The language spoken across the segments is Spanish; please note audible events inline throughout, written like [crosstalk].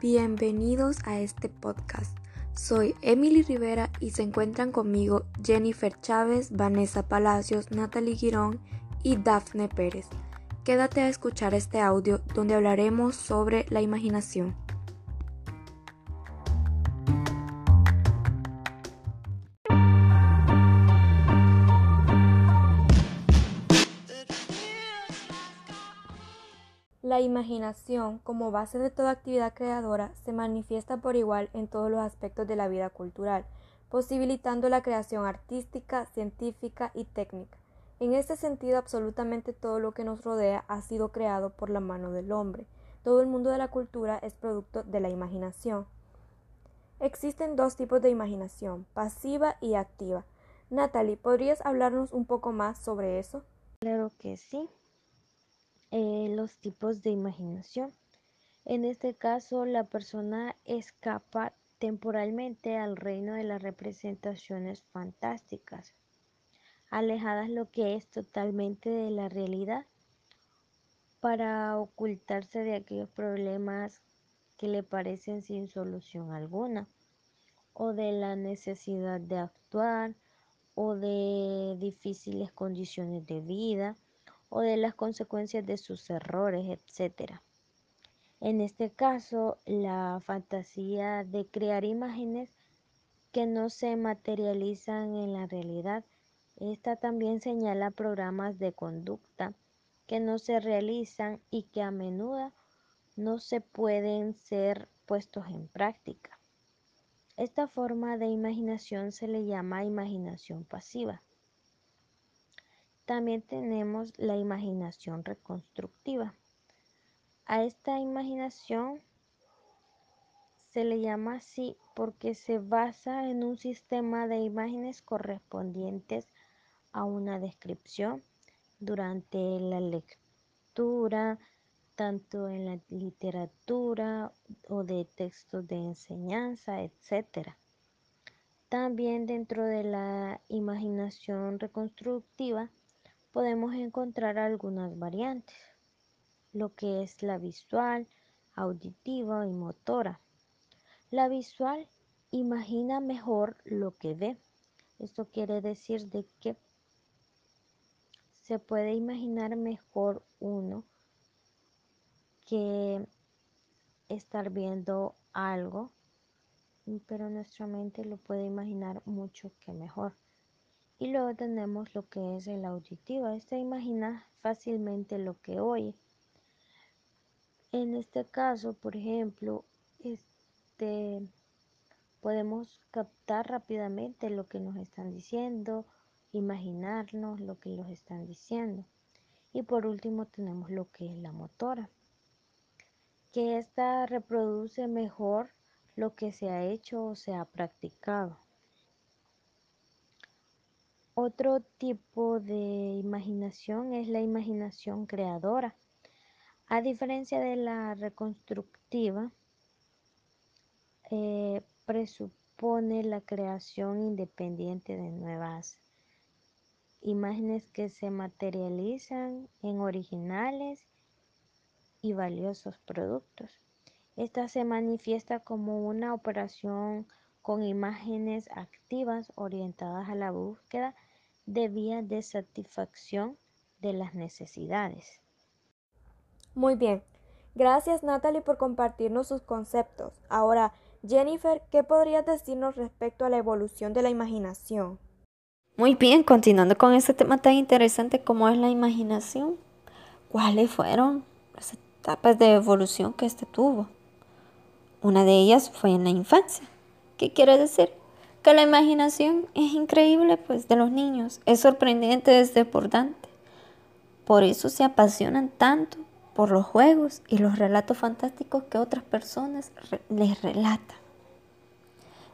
Bienvenidos a este podcast. Soy Emily Rivera y se encuentran conmigo Jennifer Chávez, Vanessa Palacios, Natalie Girón y Dafne Pérez. Quédate a escuchar este audio donde hablaremos sobre la imaginación. La imaginación, como base de toda actividad creadora, se manifiesta por igual en todos los aspectos de la vida cultural, posibilitando la creación artística, científica y técnica. En este sentido, absolutamente todo lo que nos rodea ha sido creado por la mano del hombre. Todo el mundo de la cultura es producto de la imaginación. Existen dos tipos de imaginación, pasiva y activa. Natalie, ¿podrías hablarnos un poco más sobre eso? Claro que sí. Eh, los tipos de imaginación. En este caso, la persona escapa temporalmente al reino de las representaciones fantásticas, alejadas lo que es totalmente de la realidad, para ocultarse de aquellos problemas que le parecen sin solución alguna, o de la necesidad de actuar, o de difíciles condiciones de vida, o de las consecuencias de sus errores, etc. En este caso, la fantasía de crear imágenes que no se materializan en la realidad. Esta también señala programas de conducta que no se realizan y que a menudo no se pueden ser puestos en práctica. Esta forma de imaginación se le llama imaginación pasiva. También tenemos la imaginación reconstructiva. A esta imaginación se le llama así porque se basa en un sistema de imágenes correspondientes a una descripción durante la lectura, tanto en la literatura o de textos de enseñanza, etc. También dentro de la imaginación reconstructiva podemos encontrar algunas variantes, lo que es la visual, auditiva y motora. La visual imagina mejor lo que ve. Esto quiere decir de que se puede imaginar mejor uno que estar viendo algo, pero nuestra mente lo puede imaginar mucho que mejor. Y luego tenemos lo que es el auditivo. Este imagina fácilmente lo que oye. En este caso, por ejemplo, este, podemos captar rápidamente lo que nos están diciendo, imaginarnos lo que nos están diciendo. Y por último tenemos lo que es la motora, que esta reproduce mejor lo que se ha hecho o se ha practicado. Otro tipo de imaginación es la imaginación creadora. A diferencia de la reconstructiva, eh, presupone la creación independiente de nuevas imágenes que se materializan en originales y valiosos productos. Esta se manifiesta como una operación con imágenes activas orientadas a la búsqueda de vías de satisfacción de las necesidades. Muy bien. Gracias Natalie por compartirnos sus conceptos. Ahora, Jennifer, ¿qué podrías decirnos respecto a la evolución de la imaginación? Muy bien, continuando con este tema tan interesante como es la imaginación, ¿cuáles fueron las etapas de evolución que éste tuvo? Una de ellas fue en la infancia. ¿Qué quiere decir? La imaginación es increíble pues de los niños, es sorprendente, es desbordante. Por eso se apasionan tanto por los juegos y los relatos fantásticos que otras personas les relatan.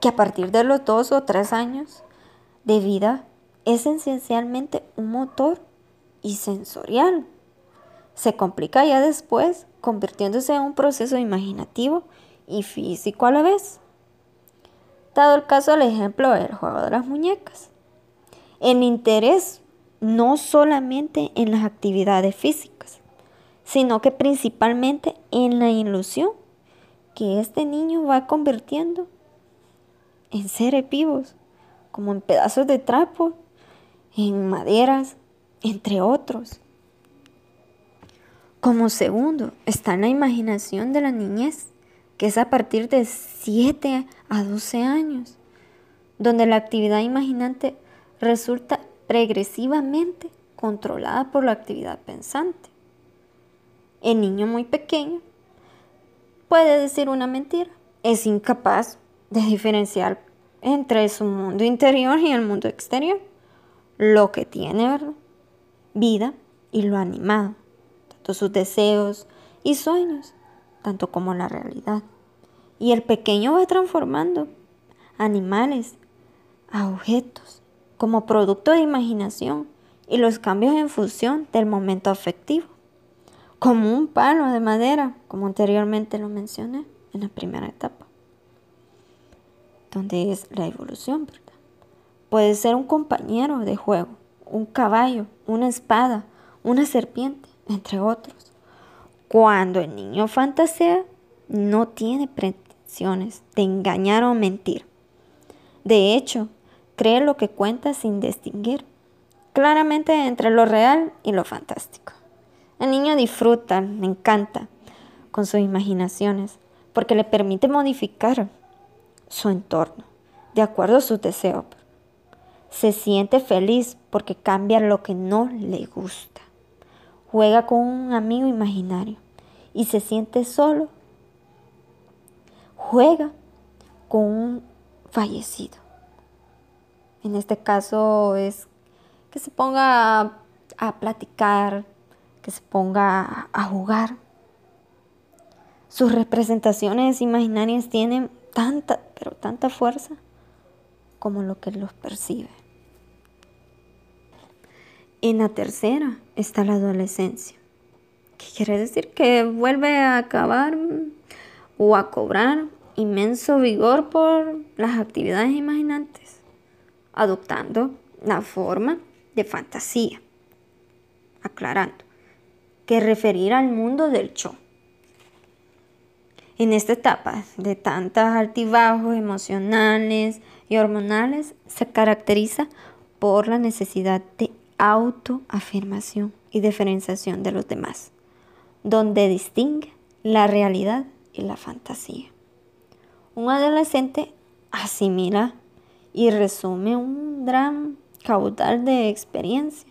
Que a partir de los dos o tres años de vida es esencialmente un motor y sensorial. Se complica ya después, convirtiéndose en un proceso imaginativo y físico a la vez dado el caso del ejemplo del juego de las muñecas. El interés no solamente en las actividades físicas, sino que principalmente en la ilusión que este niño va convirtiendo en seres vivos, como en pedazos de trapo, en maderas, entre otros. Como segundo está la imaginación de la niñez, que es a partir de 7 a 12 años, donde la actividad imaginante resulta regresivamente controlada por la actividad pensante. El niño muy pequeño puede decir una mentira, es incapaz de diferenciar entre su mundo interior y el mundo exterior, lo que tiene vida y lo animado, tanto sus deseos y sueños, tanto como la realidad. Y el pequeño va transformando animales a objetos como producto de imaginación y los cambios en función del momento afectivo, como un palo de madera, como anteriormente lo mencioné en la primera etapa donde es la evolución, ¿verdad? Puede ser un compañero de juego, un caballo, una espada, una serpiente, entre otros. Cuando el niño fantasea, no tiene pretensiones de engañar o mentir. De hecho, cree lo que cuenta sin distinguir claramente entre lo real y lo fantástico. El niño disfruta, le encanta con sus imaginaciones, porque le permite modificar su entorno, de acuerdo a sus deseos. Se siente feliz porque cambia lo que no le gusta. Juega con un amigo imaginario y se siente solo. Juega con un fallecido. En este caso es que se ponga a, platicar, que se ponga a jugar. Sus representaciones imaginarias tienen tanta, pero tanta fuerza como lo que los percibe. En la tercera está la adolescencia, que quiere decir que vuelve a acabar o a cobrar inmenso vigor por las actividades imaginantes, adoptando la forma de fantasía, aclarando que referir al mundo del show. En esta etapa de tantos altibajos emocionales y hormonales se caracteriza por la necesidad de autoafirmación y diferenciación de los demás, donde distingue la realidad y la fantasía. Un adolescente asimila y resume un gran caudal de experiencia.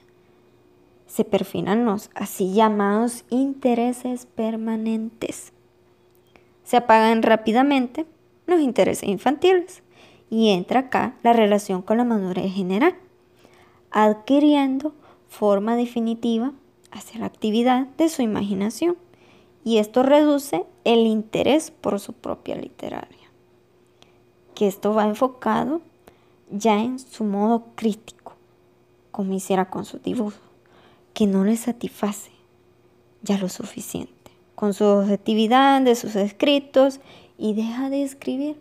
Se perfilan los así llamados intereses permanentes se apagan rápidamente los intereses infantiles y entra acá la relación con la madurez general, adquiriendo forma definitiva hacia la actividad de su imaginación y esto reduce el interés por su propia literaria, que esto va enfocado ya en su modo crítico, como hiciera con su dibujo, que no le satisface ya lo suficiente con su objetividad de sus escritos y deja de escribir.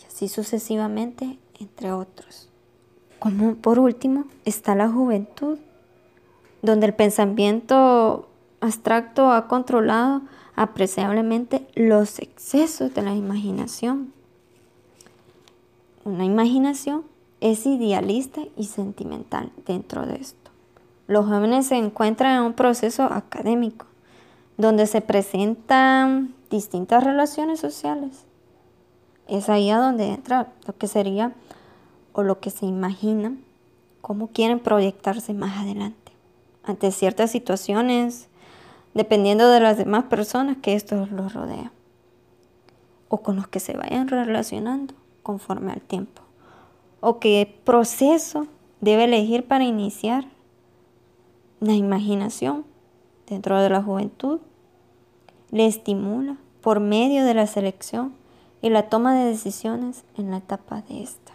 Y así sucesivamente, entre otros. Como por último está la juventud, donde el pensamiento abstracto ha controlado apreciablemente los excesos de la imaginación. Una imaginación es idealista y sentimental dentro de esto. Los jóvenes se encuentran en un proceso académico donde se presentan distintas relaciones sociales. Es ahí a donde entra lo que sería o lo que se imagina, cómo quieren proyectarse más adelante ante ciertas situaciones, dependiendo de las demás personas que esto los rodea o con los que se vayan relacionando conforme al tiempo o qué proceso debe elegir para iniciar la imaginación dentro de la juventud, le estimula por medio de la selección y la toma de decisiones en la etapa de esta.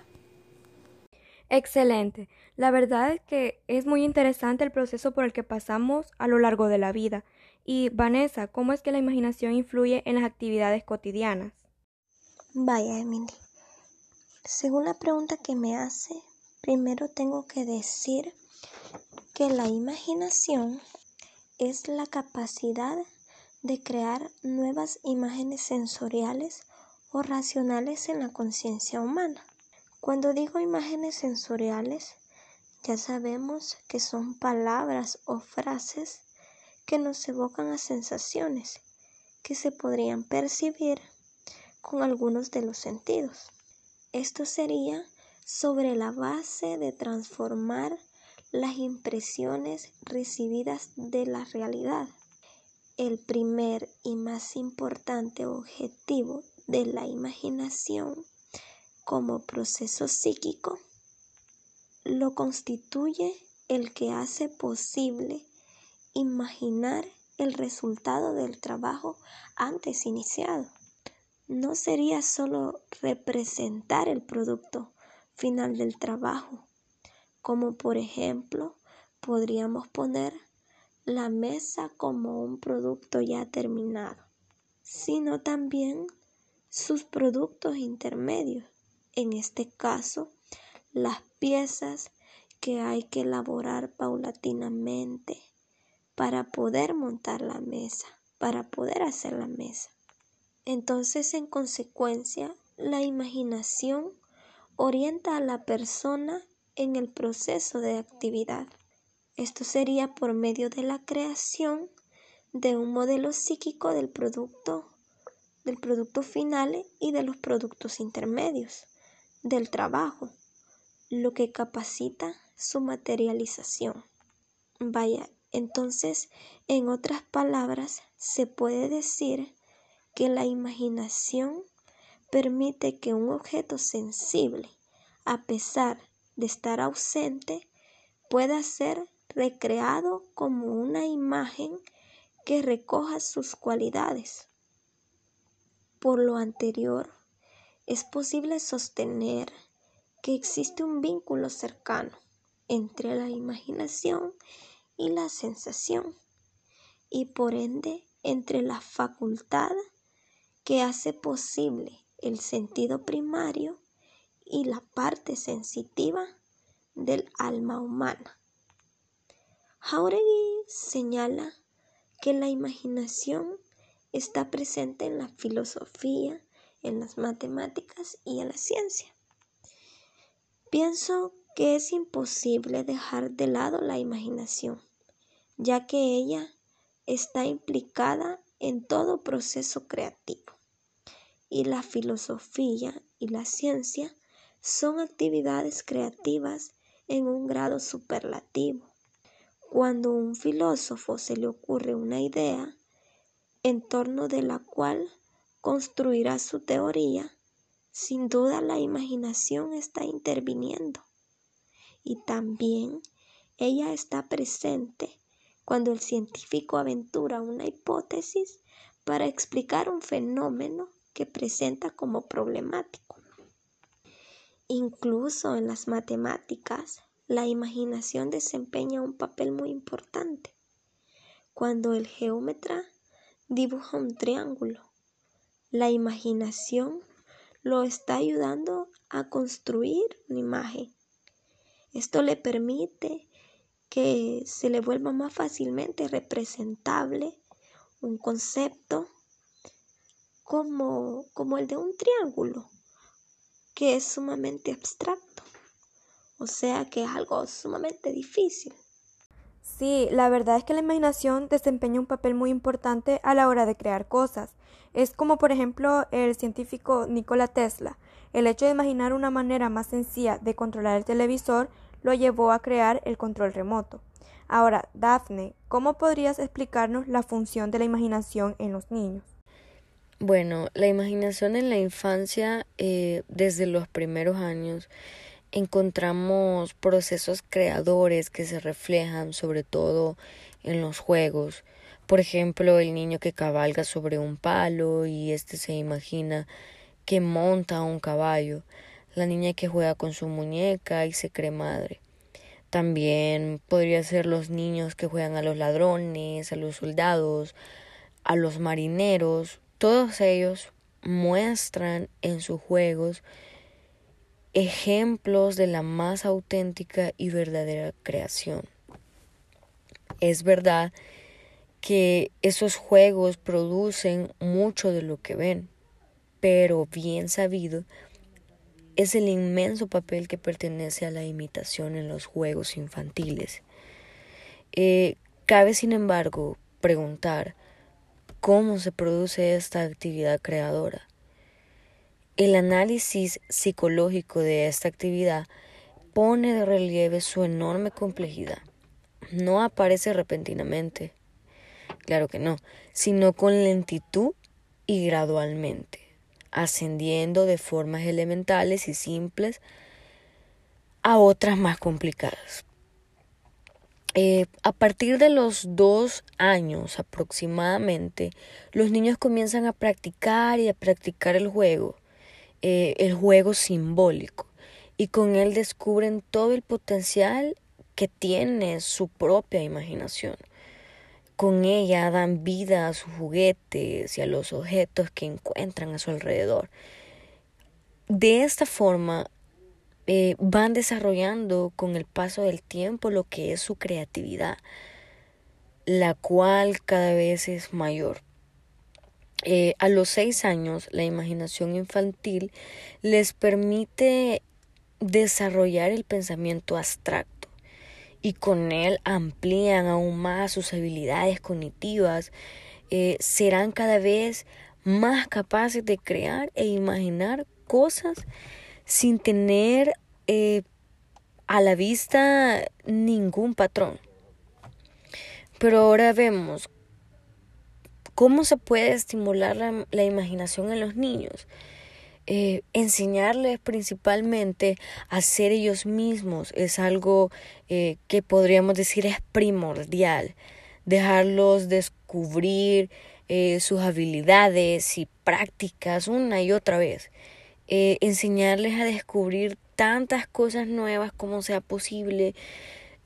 Excelente. La verdad es que es muy interesante el proceso por el que pasamos a lo largo de la vida. Y Vanessa, ¿cómo es que la imaginación influye en las actividades cotidianas? Vaya, Emily. Según la pregunta que me hace, primero tengo que decir que la imaginación es la capacidad de crear nuevas imágenes sensoriales o racionales en la conciencia humana. Cuando digo imágenes sensoriales, ya sabemos que son palabras o frases que nos evocan a sensaciones que se podrían percibir con algunos de los sentidos. Esto sería sobre la base de transformar las impresiones recibidas de la realidad. El primer y más importante objetivo de la imaginación como proceso psíquico lo constituye el que hace posible imaginar el resultado del trabajo antes iniciado. No sería solo representar el producto final del trabajo, como por ejemplo podríamos poner la mesa como un producto ya terminado, sino también sus productos intermedios, en este caso las piezas que hay que elaborar paulatinamente para poder montar la mesa, para poder hacer la mesa. Entonces, en consecuencia, la imaginación orienta a la persona en el proceso de actividad. Esto sería por medio de la creación de un modelo psíquico del producto, del producto final y de los productos intermedios, del trabajo lo que capacita su materialización. Vaya, entonces, en otras palabras, se puede decir que la imaginación permite que un objeto sensible, a pesar de estar ausente, pueda ser recreado como una imagen que recoja sus cualidades. Por lo anterior, es posible sostener que existe un vínculo cercano entre la imaginación y la sensación y por ende entre la facultad que hace posible el sentido primario y la parte sensitiva del alma humana. Jauregui señala que la imaginación está presente en la filosofía, en las matemáticas y en la ciencia. Pienso que es imposible dejar de lado la imaginación, ya que ella está implicada en todo proceso creativo. Y la filosofía y la ciencia son actividades creativas en un grado superlativo. Cuando a un filósofo se le ocurre una idea en torno de la cual construirá su teoría, sin duda la imaginación está interviniendo y también ella está presente cuando el científico aventura una hipótesis para explicar un fenómeno que presenta como problemático. Incluso en las matemáticas, la imaginación desempeña un papel muy importante. Cuando el geómetra dibuja un triángulo, la imaginación lo está ayudando a construir una imagen. Esto le permite que se le vuelva más fácilmente representable un concepto como, como el de un triángulo, que es sumamente abstracto, o sea que es algo sumamente difícil. Sí, la verdad es que la imaginación desempeña un papel muy importante a la hora de crear cosas. Es como por ejemplo el científico Nikola Tesla. El hecho de imaginar una manera más sencilla de controlar el televisor lo llevó a crear el control remoto. Ahora, Daphne, ¿cómo podrías explicarnos la función de la imaginación en los niños? Bueno, la imaginación en la infancia, eh, desde los primeros años, encontramos procesos creadores que se reflejan sobre todo en los juegos. Por ejemplo, el niño que cabalga sobre un palo y éste se imagina que monta un caballo, la niña que juega con su muñeca y se cree madre. También podría ser los niños que juegan a los ladrones, a los soldados, a los marineros. Todos ellos muestran en sus juegos ejemplos de la más auténtica y verdadera creación. Es verdad que esos juegos producen mucho de lo que ven, pero bien sabido es el inmenso papel que pertenece a la imitación en los juegos infantiles. Eh, cabe, sin embargo, preguntar cómo se produce esta actividad creadora. El análisis psicológico de esta actividad pone de relieve su enorme complejidad. No aparece repentinamente, claro que no, sino con lentitud y gradualmente, ascendiendo de formas elementales y simples a otras más complicadas. Eh, a partir de los dos años aproximadamente, los niños comienzan a practicar y a practicar el juego, eh, el juego simbólico, y con él descubren todo el potencial que tiene su propia imaginación. Con ella dan vida a sus juguetes y a los objetos que encuentran a su alrededor. De esta forma, eh, van desarrollando con el paso del tiempo lo que es su creatividad, la cual cada vez es mayor. Eh, a los seis años, la imaginación infantil les permite desarrollar el pensamiento abstracto y con él amplían aún más sus habilidades cognitivas, eh, serán cada vez más capaces de crear e imaginar cosas sin tener eh, a la vista ningún patrón. Pero ahora vemos cómo se puede estimular la, imaginación en los niños. Eh, enseñarles principalmente a ser ellos mismos es algo eh, que podríamos decir es primordial. Dejarlos descubrir sus habilidades y prácticas una y otra vez. Eh, enseñarles a descubrir tantas cosas nuevas como sea posible,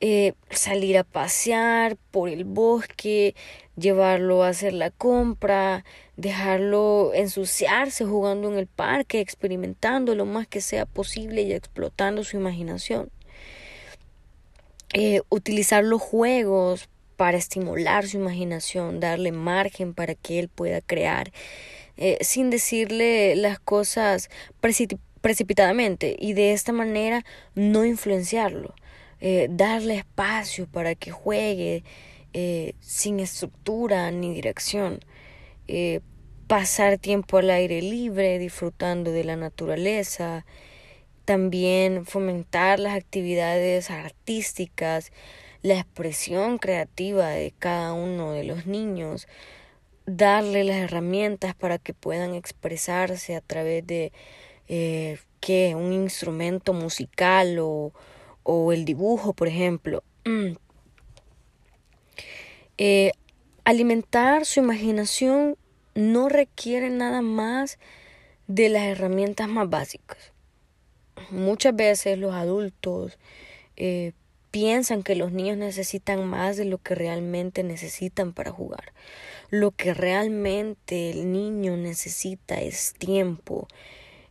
eh, salir a pasear por el bosque, llevarlo a hacer la compra, dejarlo ensuciarse jugando en el parque, experimentando lo más que sea posible y explotando su imaginación. Eh, utilizar los juegos para estimular su imaginación, darle margen para que él pueda crear eh, sin decirle las cosas precipitadamente y de esta manera no influenciarlo, eh, darle espacio para que juegue eh, sin estructura ni dirección, pasar tiempo al aire libre disfrutando de la naturaleza, también fomentar las actividades artísticas, la expresión creativa de cada uno de los niños, darle las herramientas para que puedan expresarse a través de eh, ¿qué? un instrumento musical o, o, el dibujo, por ejemplo. [clears throat] Eh, alimentar su imaginación no requiere nada más de las herramientas más básicas. Muchas veces los adultos eh, piensan que los niños necesitan más de lo que realmente necesitan para jugar. Lo que realmente el niño necesita es tiempo,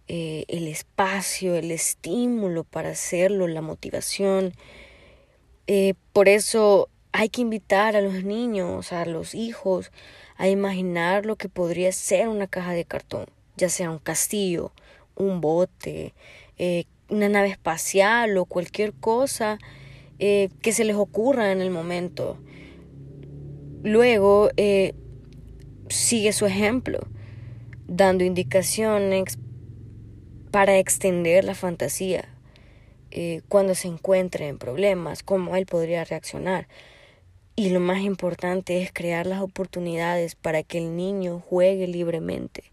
eh, el espacio, el estímulo para hacerlo, la motivación. Eh, por eso hay que invitar a los niños, a los hijos, a imaginar lo que podría ser una caja de cartón, ya sea un castillo, un bote, eh, una nave espacial o cualquier cosa que se les ocurra en el momento. Luego, sigue su ejemplo, dando indicaciones para extender la fantasía eh, cuando se encuentre en problemas, cómo él podría reaccionar. Y lo más importante es crear las oportunidades para que el niño juegue libremente.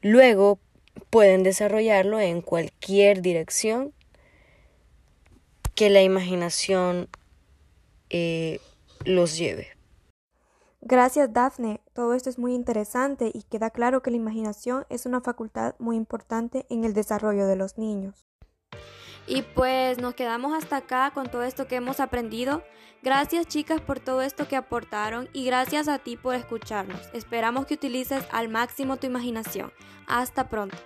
Luego pueden desarrollarlo en cualquier dirección que la imaginación eh, los lleve. Gracias, Daphne. Todo esto es muy interesante y queda claro que la imaginación es una facultad muy importante en el desarrollo de los niños. Y pues nos quedamos hasta acá con todo esto que hemos aprendido. Gracias chicas por todo esto que aportaron y gracias a ti por escucharnos. Esperamos que utilices al máximo tu imaginación. Hasta pronto.